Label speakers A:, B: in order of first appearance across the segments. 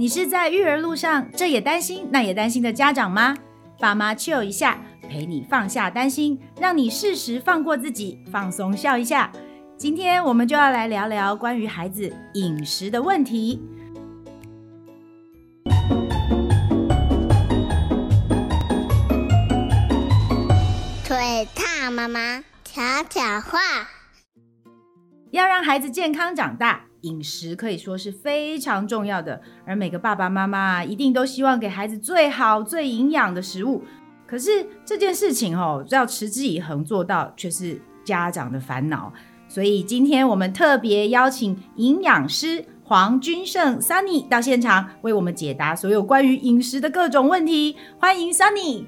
A: 你是在育儿路上，这也担心那也担心的家长吗？爸妈 chill 一下，陪你放下担心，让你适时放过自己，放松笑一下。今天我们就要来聊聊关于孩子饮食的问题。
B: 腿烫妈妈悄悄话，
A: 要让孩子健康长大。饮食可以说是非常重要的，而每个爸爸妈妈一定都希望给孩子最好、最营养的食物。可是这件事情哦，要持之以恒做到，却是家长的烦恼。所以今天我们特别邀请营养师黄君胜 Sunny 到现场，为我们解答所有关于饮食的各种问题。欢迎 Sunny。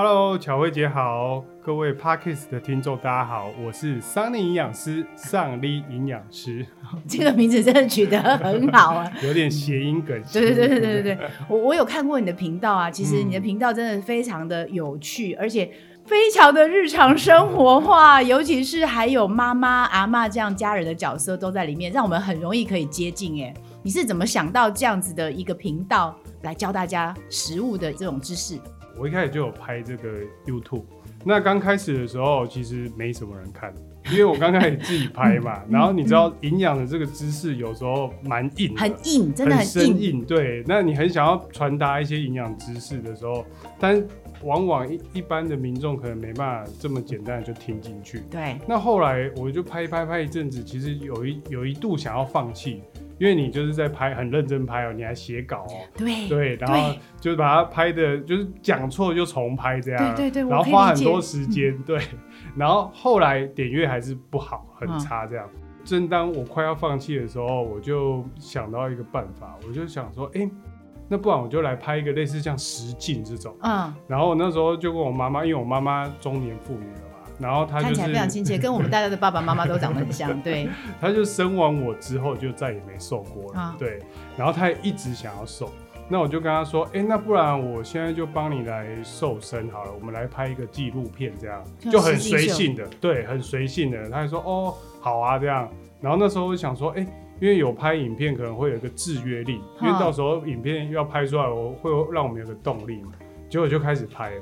C: Hello，巧慧姐好，各位 Parkes 的听众大家好，我是 Sunny 营养师，上力营养师。
A: 这个名字真的取得很好啊，
C: 有点谐音梗。
A: 对对对对对对，我我有看过你的频道啊，其实你的频道真的非常的有趣，嗯、而且非常的日常生活化，尤其是还有妈妈、阿妈这样家人的角色都在里面，让我们很容易可以接近。哎，你是怎么想到这样子的一个频道来教大家食物的这种知识？
C: 我一开始就有拍这个 YouTube，那刚开始的时候其实没什么人看，因为我刚开始自己拍嘛。然后你知道营养的这个知识有时候蛮硬，
A: 很硬，真的很硬。
C: 对，那你很想要传达一些营养知识的时候，但往往一一般的民众可能没办法这么简单的就听进去。
A: 对。那
C: 后来我就拍一拍拍一阵子，其实有一有一度想要放弃。因为你就是在拍，很认真拍哦，你还写稿哦，
A: 对
C: 对，然后就是把它拍的，就是讲错就重拍这样，
A: 对对对，
C: 然后花很多时间，对，然后后来点阅还是不好，很差这样。正当我快要放弃的时候，我就想到一个办法，我就想说，哎，那不然我就来拍一个类似像实境这种，嗯，然后我那时候就跟我妈妈，因为我妈妈中年妇女了。然后他、就是、
A: 看起来非常亲切，跟我们大家的爸爸妈妈都长得很像。对，
C: 他就生完我之后就再也没瘦过了。啊、对，然后他也一直想要瘦，那我就跟他说：“哎、欸，那不然我现在就帮你来瘦身好了，我们来拍一个纪录片，这样就很随性的，对，很随性的。”他就说：“哦，好啊，这样。”然后那时候我就想说：“哎、欸，因为有拍影片可能会有一个制约力，因为到时候影片要拍出来，我会让我们有个动力嘛。”结果就开始拍，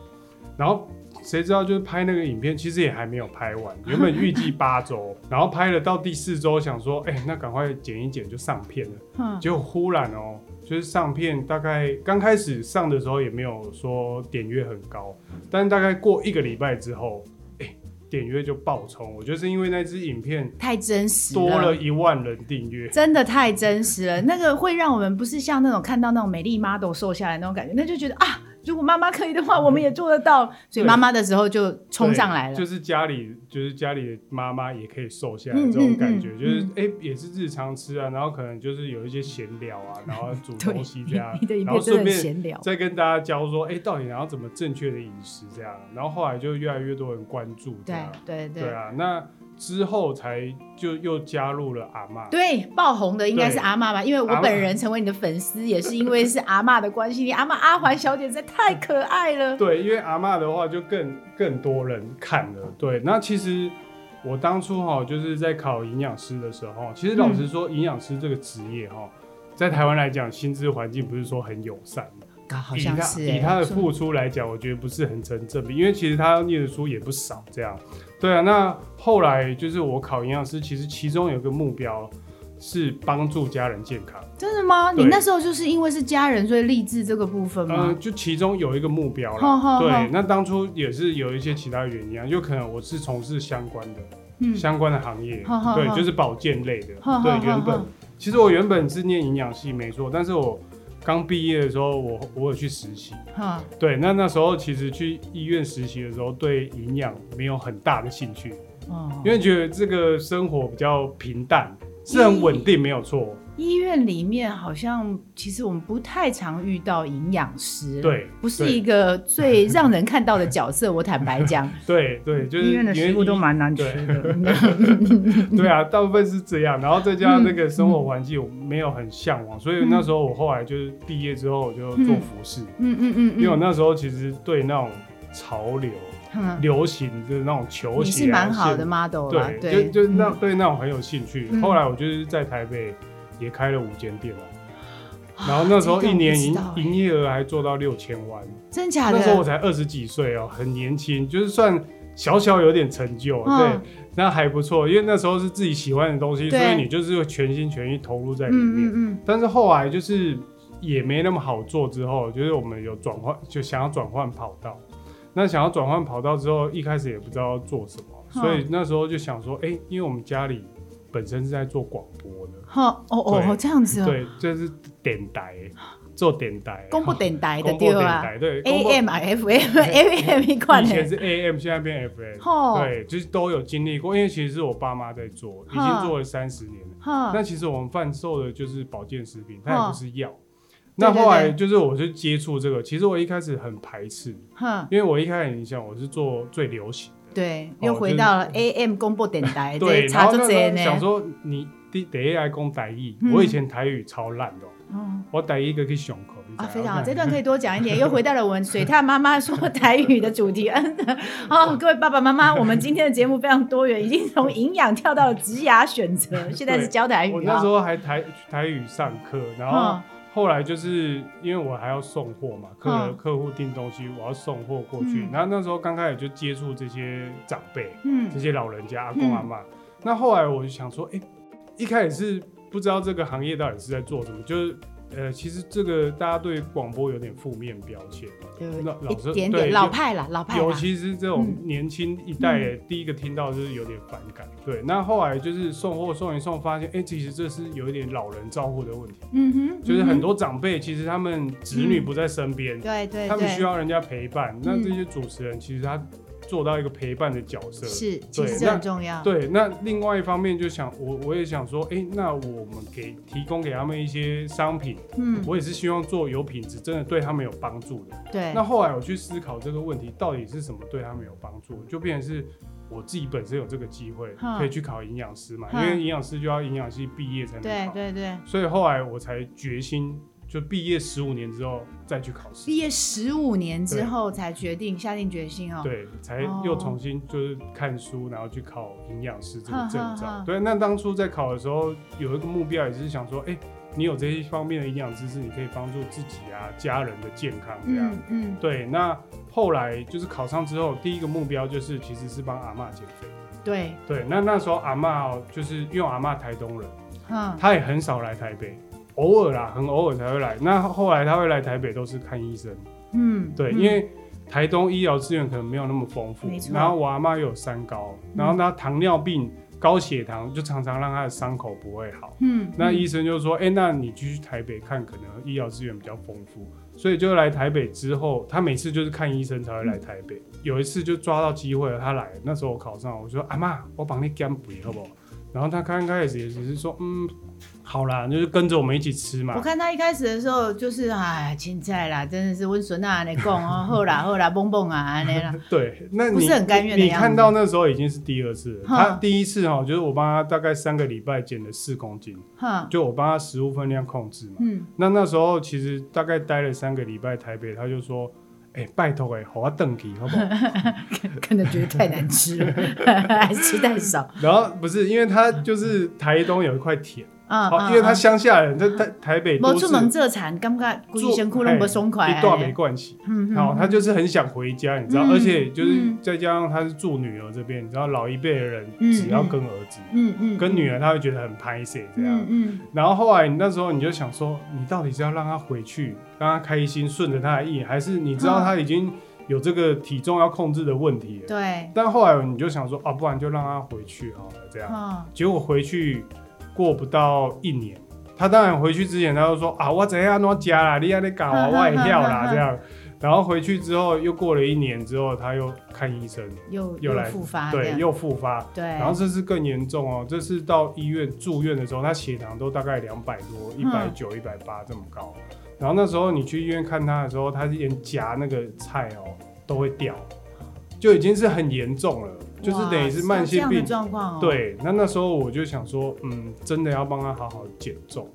C: 然后。谁知道就是拍那个影片，其实也还没有拍完。原本预计八周，然后拍了到第四周，想说，哎、欸，那赶快剪一剪就上片了。嗯，结果忽然哦、喔，就是上片，大概刚开始上的时候也没有说点阅很高，但大概过一个礼拜之后，点阅就爆冲。我觉得是因为那支影片
A: 太真实，
C: 多了一万人订阅，
A: 真的太真实了。那个会让我们不是像那种看到那种美丽 model 瘦下来那种感觉，那就觉得啊。如果妈妈可以的话，我们也做得到。所以妈妈的时候就冲上来了。
C: 就是家里，就是家里的妈妈也可以瘦下来这种感觉，嗯嗯嗯、就是哎、欸，也是日常吃啊，然后可能就是有一些闲聊啊，然后煮东西这样，然后顺便再跟大家教说，哎、欸，到底然后怎么正确的饮食这样，然后后来就越来越多人关注这样，
A: 对对对，
C: 对啊，那。之后才就又加入了阿嬷，
A: 对，爆红的应该是阿妈吧，因为我本人成为你的粉丝也是因为是阿妈的关系，你阿妈阿环小姐实在太可爱了。
C: 对，因为阿妈的话就更更多人看了。对，那其实我当初哈就是在考营养师的时候，其实老实说，营养师这个职业哈，在台湾来讲，薪资环境不是说很友善。
A: 好像是
C: 以他以他的付出来讲，我觉得不是很成正比，因为其实他要念的书也不少，这样。对啊，那后来就是我考营养师，其实其中有个目标是帮助家人健康。
A: 真的吗？你那时候就是因为是家人，所以立志这个部分吗？
C: 嗯，就其中有一个目标了。对，那当初也是有一些其他原因啊，就可能我是从事相关的，嗯，相关的行业，对，就是保健类的。对，原本其实我原本是念营养系没错，但是我。刚毕业的时候，我我有去实习，哈。对，那那时候其实去医院实习的时候，对营养没有很大的兴趣，哦，因为觉得这个生活比较平淡，是很稳定，没有错。
A: 医院里面好像其实我们不太常遇到营养师，
C: 对，
A: 不是一个最让人看到的角色。我坦白讲，
C: 对对，就是
A: 医院的食物都蛮难吃的。
C: 对啊，大部分是这样。然后再加上那个生活环境，我没有很向往，所以那时候我后来就是毕业之后我就做服饰，嗯嗯嗯，因为我那时候其实对那种潮流、流行就是那种球鞋，
A: 你是蛮好的 model，
C: 对，就就那对那种很有兴趣。后来我就是在台北。也开了五间店了，然后那时候一年营营业额还做到六千万，
A: 真假的？
C: 那时候我才二十几岁哦，很年轻，就是算小小有点成就，嗯、对，那还不错，因为那时候是自己喜欢的东西，所以你就是会全心全意投入在里面。嗯嗯嗯。但是后来就是也没那么好做，之后就是我们有转换，就想要转换跑道。那想要转换跑道之后，一开始也不知道要做什么，嗯、所以那时候就想说，哎、欸，因为我们家里。本身是在做广播的，
A: 哈哦哦，这样子哦，
C: 对，这是电台，做电台，
A: 公布电台的对啊，
C: 对
A: ，AM 啊，FM，AM 一块，
C: 以前是 AM，现在变 FM，对，就是都有经历过，因为其实是我爸妈在做，已经做了三十年了。那其实我们贩售的就是保健食品，它也不是药。那后来就是我就接触这个，其实我一开始很排斥，因为我一开始你想我是做最流行。对，
A: 又回到了 AM 公播电台。
C: 对，然后那时候想说，你第第一爱讲台语，我以前台语超烂的，我台语一个去上课。
A: 啊，非常好，这段可以多讲一点。又回到了我们水獭妈妈说台语的主题。嗯，好，各位爸爸妈妈，我们今天的节目非常多元，已经从营养跳到了职涯选择，现在是教台语。
C: 我那时候还台台语上课，然后。后来就是因为我还要送货嘛，客人客户订东西，我要送货过去。嗯、然后那时候刚开始就接触这些长辈，嗯，这些老人家阿公阿妈。那后来我就想说，哎，一开始是不知道这个行业到底是在做什么，就是。呃，其实这个大家对广播有点负面标签，
A: 那老一点点老派了，老派。
C: 尤其是这种年轻一代，第一个听到就是有点反感。对，那后来就是送货送一送，发现哎，其实这是有一点老人照顾的问题。嗯哼，就是很多长辈其实他们子女不在身边，对对，他们需要人家陪伴。那这些主持人其实他。做到一个陪伴的角色
A: 是，其实这很重要。
C: 对，那另外一方面就想我我也想说，哎、欸，那我们给提供给他们一些商品，嗯，我也是希望做有品质，真的对他们有帮助的。对。那后来我去思考这个问题，到底是什么对他们有帮助，就变成是我自己本身有这个机会可以去考营养师嘛，因为营养师就要营养系毕业才能考。对对对。所以后来我才决心。就毕业十五年之后再去考试。毕业十五年之后才决定下定决心哦。对，才又重新就是看书，然后去考营养师这个证照。对，那当初在考的时候有一个目标，也是想说，哎，你有这些方面的营养知识，你可以帮助自己啊、家人的健康这样。嗯。对，那后来就是考上之后，第一个目标就是其实是帮阿嬷减肥。对。对，那那时候阿嬷哦，就是因为阿嬷台东人，嗯，她也很少来台北。偶尔啦，很偶尔才会来。那后来他会来台北，都是看医生。嗯，对，嗯、因为台东医疗资源可能没有那么丰富。没错。然后我阿妈又有三高，然后他糖尿病、高血糖，就常常让他的伤口不会好。嗯。那医生就说：“哎、欸，那你继续台北看，可能医疗资源比较丰富。”所以就来台北之后，他每次就是看医生才会来台北。嗯、有一次就抓到机会了，他来，那时候我考上，我说：“阿妈，我帮你减肥好不好？”然后他刚开始也只是说：“嗯。”好啦，就是跟着我们一起吃嘛。我看他一开始的时候就是哎，青菜啦，真的是温顺啊，你讲哦，好啦好啦，蹦蹦啊，那啦。对，那你不是很甘愿的样子。你看到那时候已经是第二次了。他第一次哈，就是我帮他大概三个礼拜减了四公斤，就我帮他食物分量控制嘛。嗯。那那时候其实大概待了三个礼拜台北，他就说：“哎，拜托哎，好啊，等级好不好？” 可能觉得太难吃了，还吃太少。然后不是，因为他就是台东有一块田。啊，好，因为他乡下人，在台台北都是。无出门做田，感觉规身躯拢不爽快。一段没关系，嗯，好，他就是很想回家，你知道，而且就是再加上他是住女儿这边，你知道，老一辈的人只要跟儿子，嗯嗯，跟女儿他会觉得很拍谢这样，嗯，然后后来你那时候你就想说，你到底是要让他回去，让他开心，顺着他的意，还是你知道他已经有这个体重要控制的问题了？对。但后来你就想说，啊，不然就让他回去好了，这样。结果回去。过不到一年，他当然回去之前，他就说啊，我怎样弄家啦，你还得搞啊，我也跳啦 这样。然后回去之后，又过了一年之后，他又看医生，又又来复发，对，又复发，对。然后这次更严重哦，这次到医院住院的时候，他血糖都大概两百多，一百九、一百八这么高。然后那时候你去医院看他的时候，他连夹那个菜哦都会掉，就已经是很严重了。就是等于是慢性病状况，对。那那时候我就想说，嗯，真的要帮他好好减重，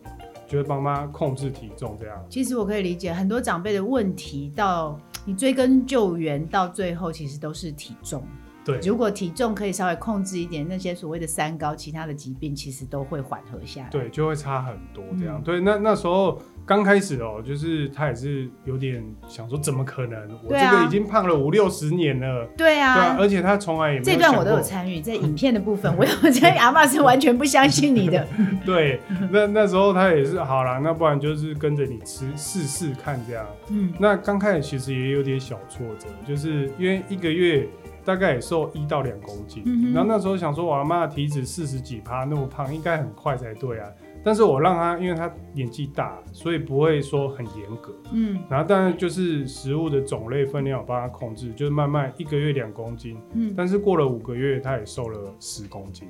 C: 就是帮他控制体重这样。其实我可以理解很多长辈的问题，到你追根究源，到最后其实都是体重。对，如果体重可以稍微控制一点，那些所谓的三高，其他的疾病其实都会缓和下来。对，就会差很多这样。嗯、对，那那时候。刚开始哦，就是他也是有点想说，怎么可能？我这个已经胖了五六十年了。
A: 对啊，
C: 对啊，而且他从来也没有。
A: 这段我都有参与，在影片的部分，我我觉得阿嬷是完全不相信你的。
C: 对，那那时候他也是好了，那不然就是跟着你吃试试看这样。嗯，那刚开始其实也有点小挫折，就是因为一个月。大概也瘦一到两公斤，嗯、然后那时候想说，我阿妈的体脂四十几趴，那么胖，应该很快才对啊。但是我让她，因为她年纪大，所以不会说很严格。嗯，然后当然就是食物的种类分量我帮她控制，就是慢慢一个月两公斤。嗯，但是过了五个月，她也瘦了十公斤。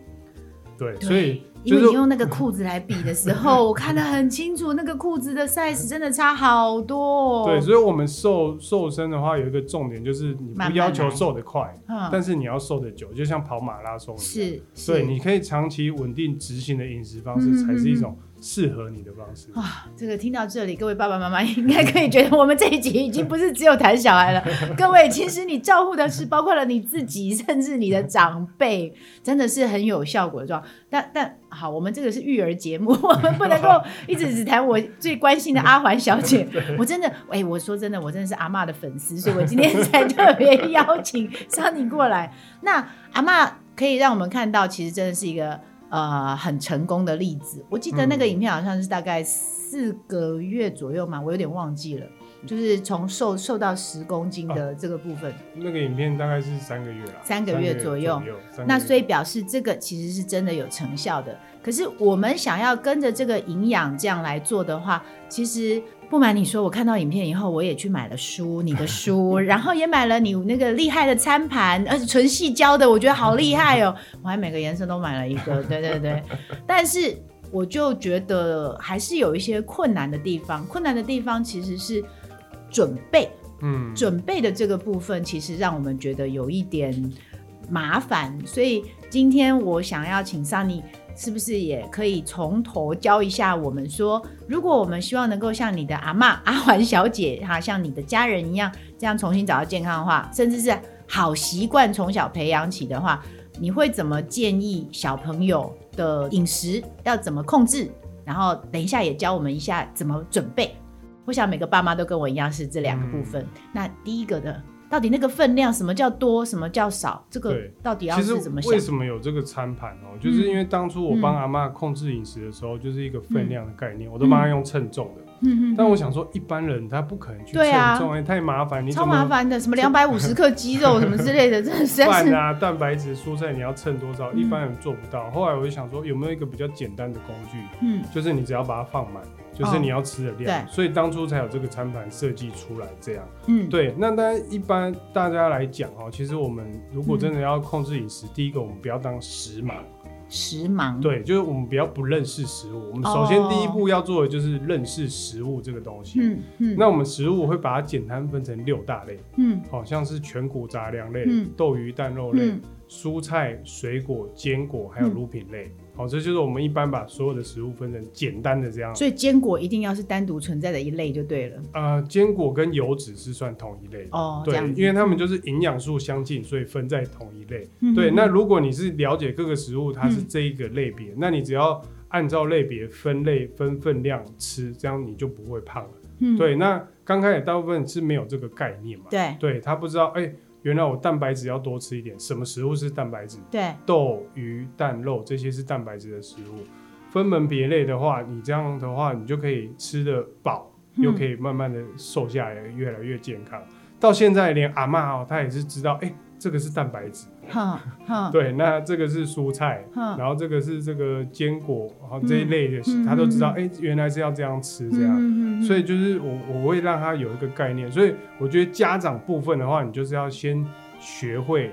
C: 对，所以。
A: 因为你用那个裤子来比的时候，我看得很清楚，那个裤子的 size 真的差好多。
C: 对，所以，我们瘦瘦身的话，有一个重点就是，你不要求瘦得快，慢慢但是你要瘦得久，就像跑马拉松一样。是，对，你可以长期稳定执行的饮食方式，才是一种。适合你的方式
A: 啊！这个听到这里，各位爸爸妈妈应该可以觉得，我们这一集已经不是只有谈小孩了。各位，其实你照顾的是包括了你自己，甚至你的长辈，真的是很有效果的状。但但好，我们这个是育儿节目，我们不能够一直只谈我最关心的阿环小姐。我真的，哎、欸，我说真的，我真的是阿嬷的粉丝，所以我今天才特别邀请桑尼过来。那阿嬷可以让我们看到，其实真的是一个。呃，很成功的例子，我记得那个影片好像是大概四个月左右嘛，嗯、我有点忘记了，就是从瘦瘦到十公斤的这个部分。啊、
C: 那个影片大概是三个月了，
A: 三个月左右。那所以表示这个其实是真的有成效的。可是我们想要跟着这个营养这样来做的话，其实。不瞒你说，我看到影片以后，我也去买了书，你的书，然后也买了你那个厉害的餐盘，而且纯细胶的，我觉得好厉害哦！我还每个颜色都买了一个，对对对。但是我就觉得还是有一些困难的地方，困难的地方其实是准备，嗯，准备的这个部分其实让我们觉得有一点麻烦，所以今天我想要请 Sunny。是不是也可以从头教一下我们说，如果我们希望能够像你的阿嬷阿环小姐哈，像你的家人一样，这样重新找到健康的话，甚至是好习惯从小培养起的话，你会怎么建议小朋友的饮食要怎么控制？然后等一下也教我们一下怎么准备。我想每个爸妈都跟我一样是这两个部分。嗯、那第一个的。到底那个分量，什么叫多，什么叫少？这个到底要是怎么想？
C: 为什么有这个餐盘哦？就是因为当初我帮阿妈控制饮食的时候，就是一个分量的概念，嗯、我都帮她用称重的。嗯嗯。但我想说，一般人他不可能去称重，欸，太麻烦。你
A: 超麻烦的，什么两百五十 克鸡肉什么之类的，真的是。饭
C: 啊，蛋白质、蔬菜，你要称多少？一般人做不到。后来我就想说，有没有一个比较简单的工具？嗯，就是你只要把它放满。就是你要吃的量，哦、所以当初才有这个餐盘设计出来这样。嗯，对。那当然，一般大家来讲哦，其实我们如果真的要控制饮食，嗯、第一个我们不要当食盲。
A: 食盲。
C: 对，就是我们不要不认识食物。我们首先第一步要做的就是认识食物这个东西。嗯嗯。那我们食物会把它简单分成六大类。嗯。好像是全谷杂粮类、嗯、豆鱼蛋肉类、嗯、蔬菜水果坚果，还有乳品类。嗯好，这就是我们一般把所有的食物分成简单的这样。
A: 所以坚果一定要是单独存在的一类就对了。
C: 呃，坚果跟油脂是算同一类的。哦，对，因为它们就是营养素相近，所以分在同一类。嗯、对，那如果你是了解各个食物它是这一个类别，嗯、那你只要按照类别分类分分量吃，这样你就不会胖了。嗯，对。那刚开始大部分是没有这个概念嘛？对，对他不知道哎。欸原来我蛋白质要多吃一点，什么食物是蛋白质？对，豆、鱼、蛋、肉这些是蛋白质的食物。分门别类的话，你这样的话，你就可以吃得饱，嗯、又可以慢慢的瘦下来，越来越健康。到现在连阿妈哦，她也是知道，哎、欸。这个是蛋白质，对，那这个是蔬菜，然后这个是这个坚果，然后这一类的，他都知道，哎，原来是要这样吃，这样，所以就是我我会让他有一个概念，所以我觉得家长部分的话，你就是要先学会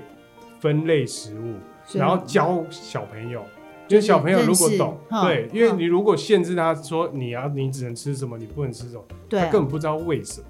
C: 分类食物，然后教小朋友，因为小朋友如果懂，对，因为你如果限制他说你要你只能吃什么，你不能吃什么，他根本不知道为什么。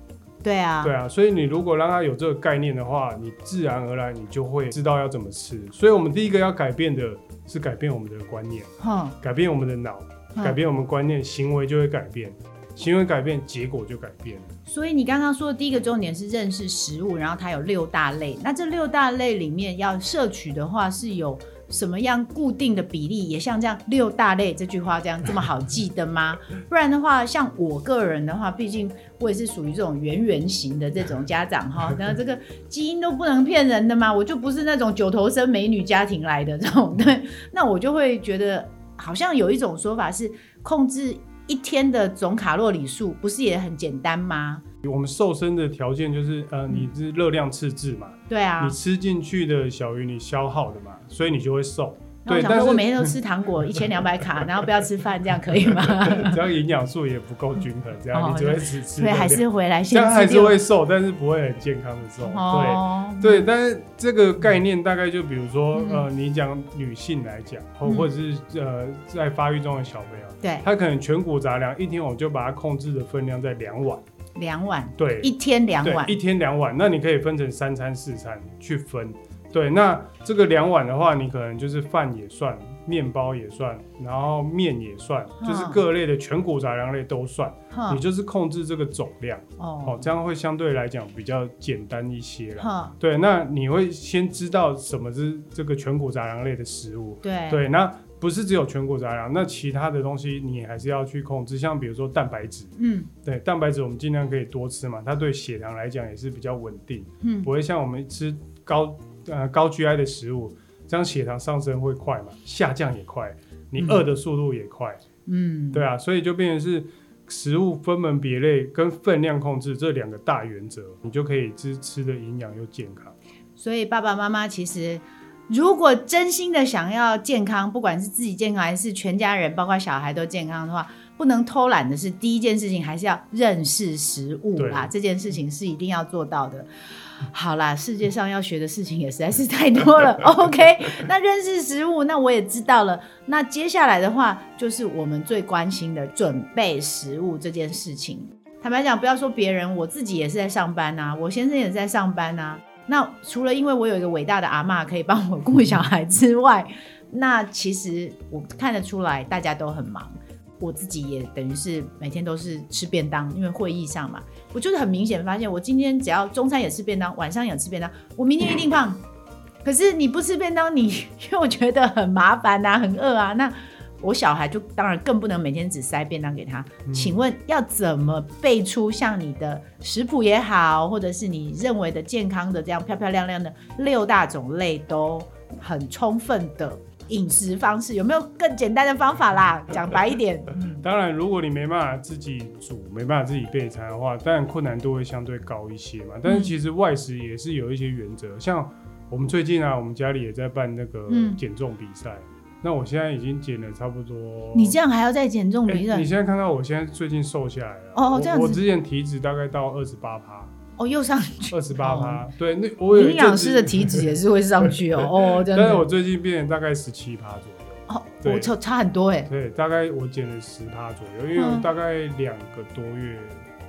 A: 对啊，
C: 对啊，所以你如果让他有这个概念的话，你自然而然你就会知道要怎么吃。所以我们第一个要改变的是改变我们的观念，嗯、改变我们的脑，嗯、改变我们观念，行为就会改变，行为改变，结果就改变。
A: 所以你刚刚说的第一个重点是认识食物，然后它有六大类，那这六大类里面要摄取的话是有什么样固定的比例，也像这样六大类这句话这样这么好记的吗？不然的话，像我个人的话，毕竟我也是属于这种圆圆型的这种家长哈，那 这个基因都不能骗人的嘛，我就不是那种九头身美女家庭来的这种，对，那我就会觉得好像有一种说法是控制一天的总卡路里数，不是也很简单吗？
C: 我们瘦身的条件就是，呃，你是热量赤字嘛？
A: 对啊，
C: 你吃进去的小于你消耗的嘛，所以你就会瘦。
A: 对，但是我每天都吃糖果 一千两百卡，然后不要吃饭，这样可以吗？
C: 只要营养素也不够均衡，这样你只会只吃。
A: 对，还是回来先。
C: 这样还是会瘦，但是不会很健康的瘦。对对，但是这个概念大概就比如说，呃，你讲女性来讲，或或者是呃在发育中的小朋友，
A: 对，
C: 他可能全谷杂粮一天我就把它控制的分量在两碗。
A: 两碗，
C: 对，
A: 一天两碗，
C: 一天两碗，那你可以分成三餐四餐去分，对，那这个两碗的话，你可能就是饭也算，面包也算，然后面也算，就是各类的全谷杂粮类都算，你就是控制这个总量，哦，这样会相对来讲比较简单一些了，对，那你会先知道什么是这个全谷杂粮类的食物，
A: 对，
C: 对，那。不是只有全谷杂粮，那其他的东西你还是要去控制，像比如说蛋白质，嗯，对，蛋白质我们尽量可以多吃嘛，它对血糖来讲也是比较稳定，嗯，不会像我们吃高呃高 GI 的食物，这样血糖上升会快嘛，下降也快，你饿的速度也快，嗯，对啊，所以就变成是食物分门别类跟分量控制这两个大原则，你就可以吃吃的营养又健康。
A: 所以爸爸妈妈其实。如果真心的想要健康，不管是自己健康还是全家人，包括小孩都健康的话，不能偷懒的是第一件事情，还是要认识食物啦。这件事情是一定要做到的。好啦，世界上要学的事情也实在是太多了。OK，那认识食物，那我也知道了。那接下来的话，就是我们最关心的准备食物这件事情。坦白讲，不要说别人，我自己也是在上班呐，我先生也是在上班呐。那除了因为我有一个伟大的阿嬷可以帮我顾小孩之外，那其实我看得出来大家都很忙。我自己也等于是每天都是吃便当，因为会议上嘛，我就是很明显发现，我今天只要中餐也吃便当，晚上也吃便当，我明天一定胖。可是你不吃便当，你 又觉得很麻烦啊，很饿啊，那。我小孩就当然更不能每天只塞便当给他。嗯、请问要怎么备出像你的食谱也好，或者是你认为的健康的这样漂漂亮亮的六大种类都很充分的饮食方式？有没有更简单的方法啦？讲白一点。
C: 当然，如果你没办法自己煮，没办法自己备餐的话，当然困难度会相对高一些嘛。但是其实外食也是有一些原则，嗯、像我们最近啊，我们家里也在办那个减重比赛。嗯那我现在已经减了差不多，
A: 你这样还要再减重比赛？
C: 你现在看看我现在最近瘦下来了哦，这样子。我之前体脂大概到二十八趴，
A: 哦，又上去
C: 二十八趴，对，那我营
A: 养师的体脂也是会上去哦，哦。
C: 但是我最近变成大概十七趴左右，
A: 哦，我差差很多哎，
C: 对，大概我减了十趴左右，因为大概两个多月。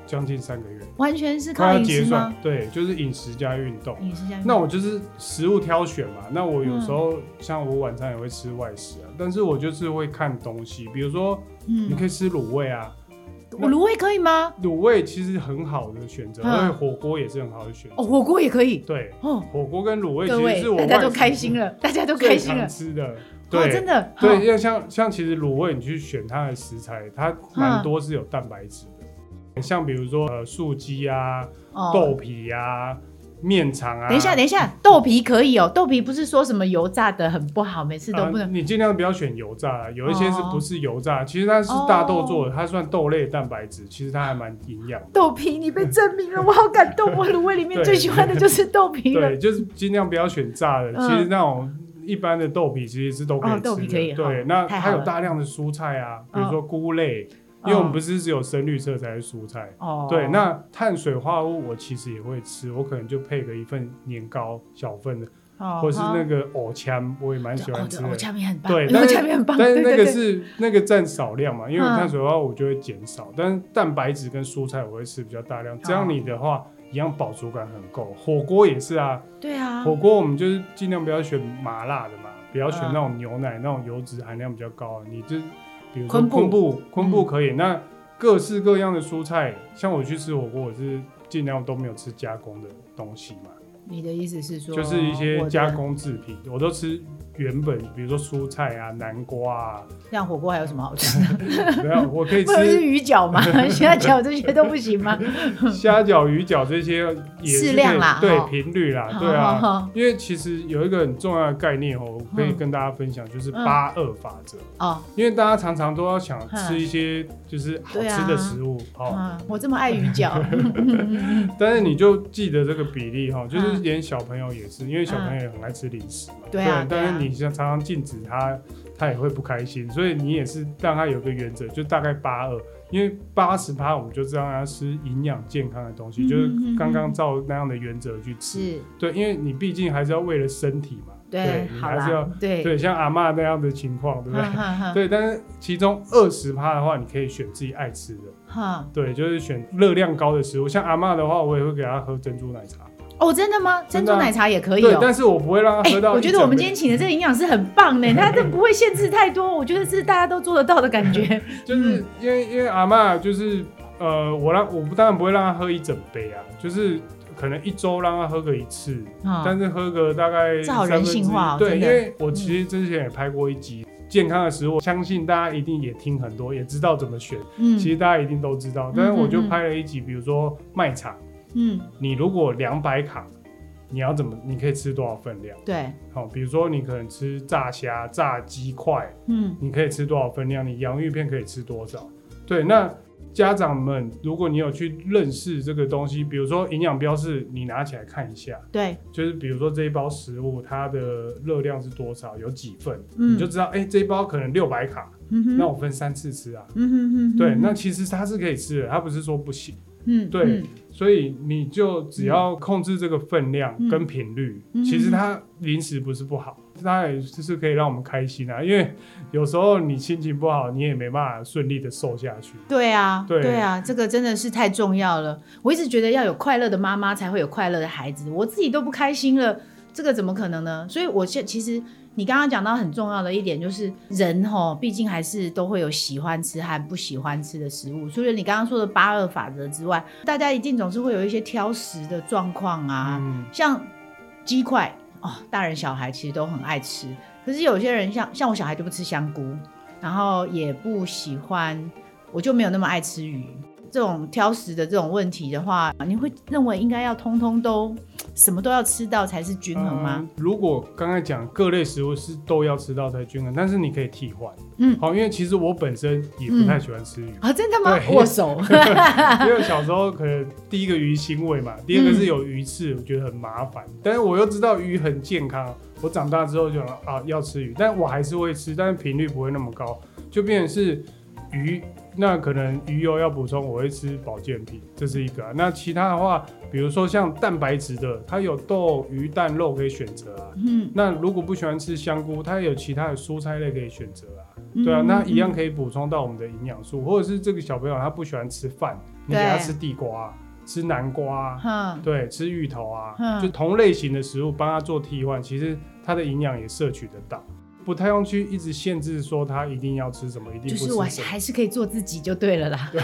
C: 将近三个月，
A: 完全是靠饮食吗？
C: 对，就是饮食加运动。
A: 饮食加运动。
C: 那我就是食物挑选嘛。那我有时候像我晚餐也会吃外食啊，但是我就是会看东西，比如说，你可以吃卤味啊。
A: 卤味可以吗？
C: 卤味其实很好的选择，因为火锅也是很好的选择。
A: 哦，火锅也可以。
C: 对，哦，火锅跟卤味其实是我
A: 大家都开心了，大家都开心了
C: 吃的。对，真
A: 的。
C: 对，要像像其实卤味，你去选它的食材，它蛮多是有蛋白质的。像比如说呃素鸡啊、豆皮啊、面肠啊。等一
A: 下，等一下，豆皮可以哦。豆皮不是说什么油炸的很不好，每次都不能。
C: 你尽量不要选油炸，有一些是不是油炸？其实它是大豆做的，它算豆类蛋白质，其实它还蛮营养。
A: 豆皮，你被证明了，我好感动。我卤味里面 最喜欢的就是豆皮了。
C: 对，就是尽量不要选炸的。其实那种一般的豆皮其实是都可以吃的。豆皮可以。对，那它有大量的蔬菜啊，比如说菇类。因为我们不是只有深绿色才是蔬菜哦，对，那碳水化合物我其实也会吃，我可能就配个一份年糕小份的，或是那个藕签，我也蛮喜欢吃的。藕签也很棒，对，但是但是那个是那个占少量嘛，因为碳水化合物我就会减少，但是蛋白质跟蔬菜我会吃比较大量，这样你的话一样饱足感很够。火锅也是啊，
A: 对啊，
C: 火锅我们就是尽量不要选麻辣的嘛，不要选那种牛奶那种油脂含量比较高，你就。比如说昆布，昆布可以。那各式各样的蔬菜，像我去吃火锅，我是尽量都没有吃加工的东西嘛。
A: 你的意思是说，
C: 就是一些加工制品，我，我都吃原本，比如说蔬菜啊、南瓜啊。
A: 像火锅还有什么好吃的？
C: 没有，我可以吃
A: 鱼饺吗？虾饺这些都不行吗？
C: 虾饺、鱼饺这些也是
A: 适量啦，
C: 对频率啦，对啊。因为其实有一个很重要的概念哦，我可以跟大家分享，就是八二法则哦。因为大家常常都要想吃一些就是好吃的食物哦。
A: 我这么爱鱼饺，
C: 但是你就记得这个比例哈，就是。连小朋友也是，因为小朋友也很爱吃零食嘛。
A: 对啊。
C: 但是你像常常禁止他，他也会不开心。所以你也是让他有个原则，就大概八二，因为八十趴我们就知道他吃营养健康的东西，就是刚刚照那样的原则去吃。对，因为你毕竟还是要为了身体嘛。对。你还是要对对，像阿妈那样的情况，对不对？对。但是其中二十趴的话，你可以选自己爱吃的。哈。对，就是选热量高的食物。像阿妈的话，我也会给她喝珍珠奶茶。
A: 哦，真的吗？珍珠奶茶也可以哦。对，
C: 但是我不会让他喝到。
A: 我觉得我们今天请的这个营养师很棒呢，他这不会限制太多，我觉得是大家都做得到的感觉。
C: 就是因为因为阿嬷就是呃，我让我不当然不会让他喝一整杯啊，就是可能一周让他喝个一次，但是喝个大概。
A: 这好人性化。
C: 对，因为我其实之前也拍过一集健康的食物，相信大家一定也听很多，也知道怎么选。嗯。其实大家一定都知道，但是我就拍了一集，比如说麦茶。嗯，你如果两百卡，你要怎么？你可以吃多少分量？
A: 对，
C: 好，比如说你可能吃炸虾、炸鸡块，嗯，你可以吃多少分量？你洋芋片可以吃多少？对，那家长们，如果你有去认识这个东西，比如说营养标示，你拿起来看一下，
A: 对，
C: 就是比如说这一包食物它的热量是多少，有几份，嗯，你就知道，哎、欸，这一包可能六百卡，嗯哼，那我分三次吃啊，嗯哼哼哼，对，那其实它是可以吃的，它不是说不行。嗯，对，嗯、所以你就只要控制这个分量跟频率，嗯、其实它零食不是不好，它也就是可以让我们开心啊。因为有时候你心情不好，你也没办法顺利的瘦下去。
A: 对啊，对，对啊，这个真的是太重要了。我一直觉得要有快乐的妈妈才会有快乐的孩子，我自己都不开心了，这个怎么可能呢？所以我现其实。你刚刚讲到很重要的一点，就是人吼，毕竟还是都会有喜欢吃和不喜欢吃的食物。除了你刚刚说的八二法则之外，大家一定总是会有一些挑食的状况啊。嗯、像鸡块哦，大人小孩其实都很爱吃，可是有些人像像我小孩就不吃香菇，然后也不喜欢，我就没有那么爱吃鱼。这种挑食的这种问题的话，你会认为应该要通通都什么都要吃到才是均衡吗？嗯、
C: 如果刚才讲各类食物是都要吃到才均衡，但是你可以替换。嗯，好，因为其实我本身也不太喜欢吃鱼、嗯、啊，
A: 真的吗？握手，
C: 因为小时候可能第一个鱼腥味嘛，第二个是有鱼刺，我觉得很麻烦。嗯、但是我又知道鱼很健康，我长大之后就啊要吃鱼，但我还是会吃，但是频率不会那么高，就变成是鱼。那可能鱼油要补充，我会吃保健品，这是一个啊。那其他的话，比如说像蛋白质的，它有豆、鱼、蛋、肉可以选择啊。嗯。那如果不喜欢吃香菇，它也有其他的蔬菜类可以选择啊。对啊，那一样可以补充到我们的营养素，或者是这个小朋友他不喜欢吃饭，你给他吃地瓜、吃南瓜，对，吃芋头啊，就同类型的食物帮他做替换，其实他的营养也摄取得到。不太用去一直限制说他一定要吃什么，一定。就是我
A: 还是可以做自己就对了啦。对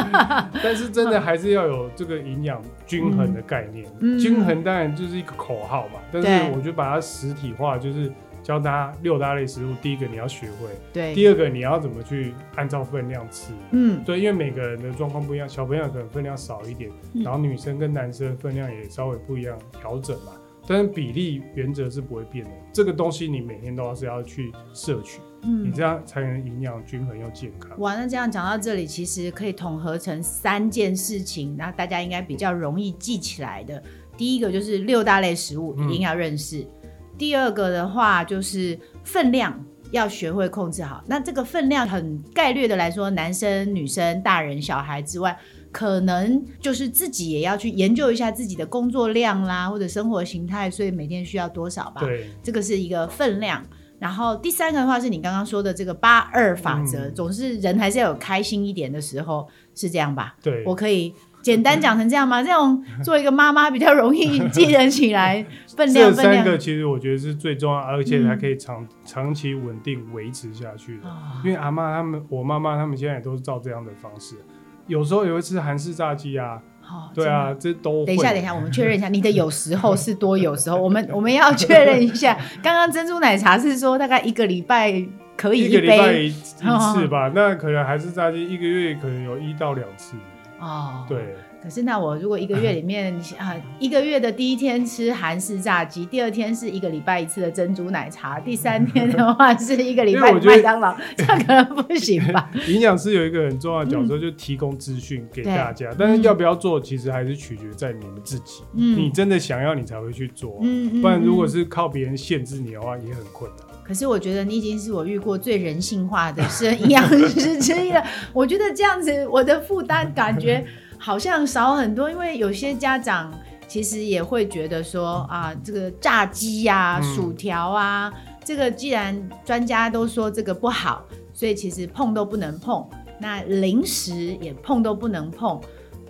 C: 但是真的还是要有这个营养均衡的概念。嗯、均衡当然就是一个口号嘛，嗯、但是我就把它实体化，就是教大家六大类食物。第一个你要学会，对。第二个你要怎么去按照分量吃，嗯，对，因为每个人的状况不一样，小朋友可能分量少一点，嗯、然后女生跟男生分量也稍微不一样，调整嘛。但是比例原则是不会变的，这个东西你每天都要是要去摄取，嗯，你这样才能营养均衡又健康。
A: 哇，那这样讲到这里，其实可以统合成三件事情，那大家应该比较容易记起来的。第一个就是六大类食物一定要认识，嗯、第二个的话就是分量要学会控制好。那这个分量很概略的来说，男生、女生、大人、小孩之外。可能就是自己也要去研究一下自己的工作量啦，或者生活形态，所以每天需要多少吧？对，这个是一个分量。然后第三个的话是你刚刚说的这个八二法则，嗯、总是人还是要有开心一点的时候，是这样吧？对，我可以简单讲成这样吗？这种做一个妈妈比较容易记得起来分量。这
C: 三个其实我觉得是最重要，而且还可以长、嗯、长期稳定维持下去的。哦、因为阿妈他们，我妈妈他们现在也都是照这样的方式。有时候也会吃韩式炸鸡啊，哦，对啊，这都。
A: 等一下，等一下，我们确认一下，你的有时候是多有时候？我 们我们要确认一下。刚刚珍珠奶茶是说大概一个礼拜可以一杯，一个礼拜一
C: 次吧？哦、那可能还是炸鸡一个月可能有一到两次。哦，对。
A: 可是那我如果一个月里面啊，一个月的第一天吃韩式炸鸡，第二天是一个礼拜一次的珍珠奶茶，第三天的话是一个礼拜麦当劳，这样可能不行吧？
C: 营养师有一个很重要的角色，就提供资讯给大家，但是要不要做，其实还是取决在你们自己。嗯，你真的想要，你才会去做。嗯，不然如果是靠别人限制你的话，也很困难。
A: 可是我觉得你已经是我遇过最人性化的是营养师之一了。我觉得这样子，我的负担感觉。好像少很多，因为有些家长其实也会觉得说啊，这个炸鸡呀、薯条啊，这个既然专家都说这个不好，所以其实碰都不能碰。那零食也碰都不能碰，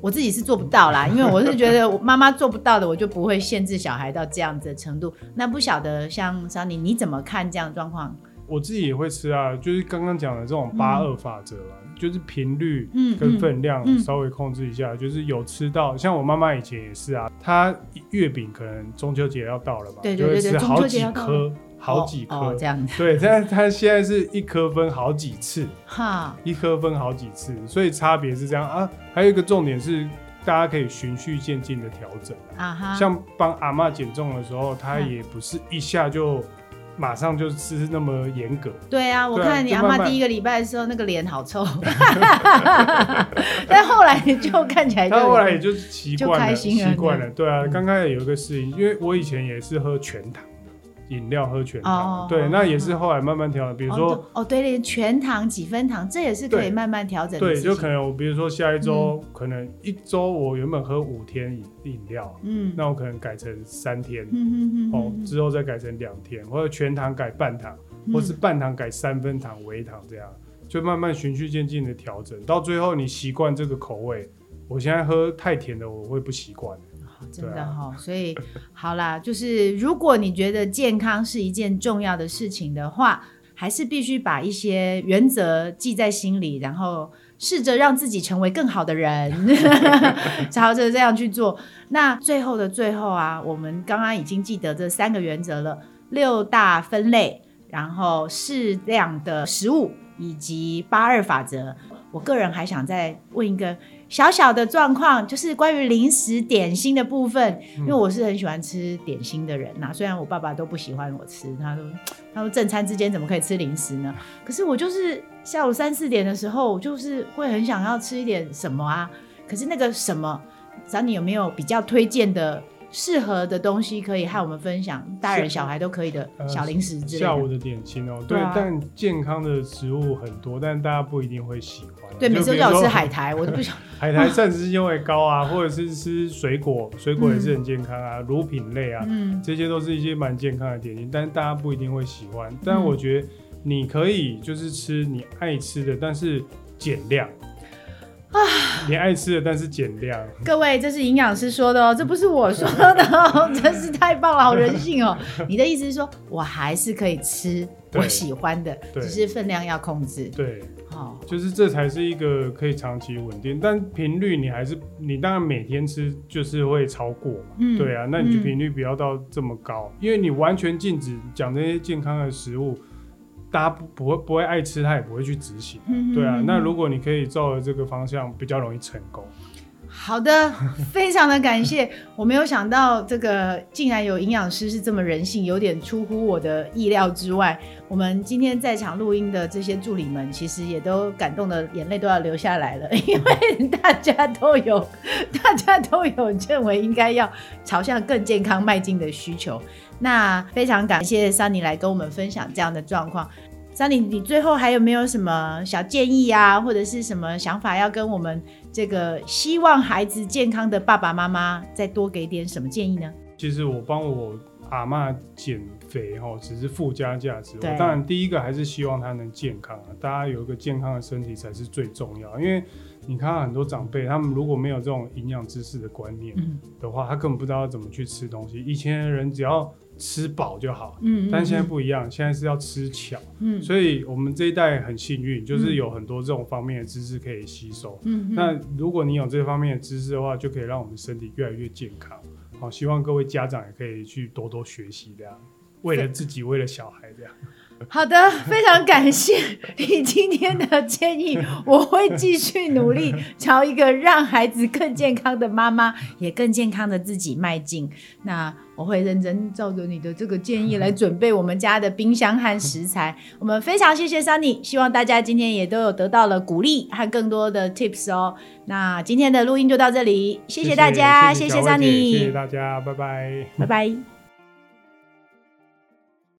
A: 我自己是做不到啦，因为我是觉得妈妈做不到的，我就不会限制小孩到这样子的程度。那不晓得像桑尼你怎么看这样的状况？
C: 我自己也会吃啊，就是刚刚讲的这种八二法则啊。嗯就是频率跟分量稍微控制一下，嗯嗯、就是有吃到，像我妈妈以前也是啊，她月饼可能中秋节要到了吧，对对对对，就会吃好几颗，好几颗、哦、这样子。对，但她现在是一颗分好几次，哈，一颗分好几次，所以差别是这样啊。还有一个重点是，大家可以循序渐进的调整啊哈，像帮阿妈减重的时候，她也不是一下就。马上就吃那么严格？
A: 对啊，我看你阿妈第一个礼拜的时候，那个脸好臭，但后来就看起来，
C: 他后来也就习惯了，习惯了。对啊，刚开始有一个适应，因为我以前也是喝全糖。饮料喝全糖，哦、对，那也是后来慢慢调整。比如说，
A: 哦，对对，全糖几分糖，这也是可以慢慢调整的。
C: 对，就可能我比如说下一周，嗯、可能一周我原本喝五天饮饮料，嗯，那我可能改成三天，嗯哦，之后再改成两天，或者全糖改半糖，嗯、或是半糖改三分糖、微糖这样，就慢慢循序渐进的调整，到最后你习惯这个口味。我现在喝太甜的，我会不习惯。
A: 真的哈，所以好啦，就是如果你觉得健康是一件重要的事情的话，还是必须把一些原则记在心里，然后试着让自己成为更好的人，朝着这样去做。那最后的最后啊，我们刚刚已经记得这三个原则了：六大分类，然后适量的食物，以及八二法则。我个人还想再问一个。小小的状况就是关于零食点心的部分，因为我是很喜欢吃点心的人呐。虽然我爸爸都不喜欢我吃，他说 他说正餐之间怎么可以吃零食呢？可是我就是下午三四点的时候，我就是会很想要吃一点什么啊。可是那个什么，找你有没有比较推荐的？适合的东西可以和我们分享，大人小孩都可以的小零食之类的。
C: 下午的点心哦，对，但健康的食物很多，但大家不一定会喜欢。
A: 对，每次都叫我吃海苔，我都不想。
C: 海苔膳食纤维高啊，或者是吃水果，水果也是很健康啊，乳品类啊，嗯，这些都是一些蛮健康的点心，但是大家不一定会喜欢。但我觉得你可以就是吃你爱吃的，但是减量。啊，你爱吃的，但是减量。
A: 各位，这是营养师说的哦，这不是我说的哦，真是太棒了，好人性哦。你的意思是说，我还是可以吃我喜欢的，只是分量要控制。
C: 对，好，就是这才是一个可以长期稳定，但频率你还是，你当然每天吃就是会超过嘛。嗯，对啊，那你就频率不要到这么高，因为你完全禁止讲这些健康的食物。大家不不会不会爱吃，他也不会去执行，嗯、对啊。那如果你可以照着这个方向，比较容易成功。
A: 好的，非常的感谢。我没有想到这个竟然有营养师是这么人性，有点出乎我的意料之外。我们今天在场录音的这些助理们，其实也都感动的眼泪都要流下来了，因为大家都有大家都有认为应该要朝向更健康迈进的需求。那非常感谢 Sunny 来跟我们分享这样的状况。三林你最后还有没有什么小建议啊，或者是什么想法要跟我们这个希望孩子健康的爸爸妈妈再多给点什么建议呢？
C: 其实我帮我阿妈剪肥哈，只是附加价值。
A: 对
C: 当然第一个还是希望他能健康啊，大家有一个健康的身体才是最重要，因为。你看很多长辈，他们如果没有这种营养知识的观念的话，嗯、他根本不知道怎么去吃东西。以前的人只要吃饱就好，嗯，但现在不一样，现在是要吃巧，嗯，所以我们这一代很幸运，就是有很多这种方面的知识可以吸收，嗯，那如果你有这方面的知识的话，就可以让我们身体越来越健康。好，希望各位家长也可以去多多学习，这样为了自己，为了小孩，这样。
A: 好的，非常感谢你今天的建议，我会继续努力，朝一个让孩子更健康的妈妈，也更健康的自己迈进。那我会认真照着你的这个建议来准备我们家的冰箱和食材。我们非常谢谢 Sunny，希望大家今天也都有得到了鼓励和更多的 tips 哦。那今天的录音就到这里，谢谢大家，谢谢 Sunny，
C: 谢谢大家，拜拜，
A: 拜拜。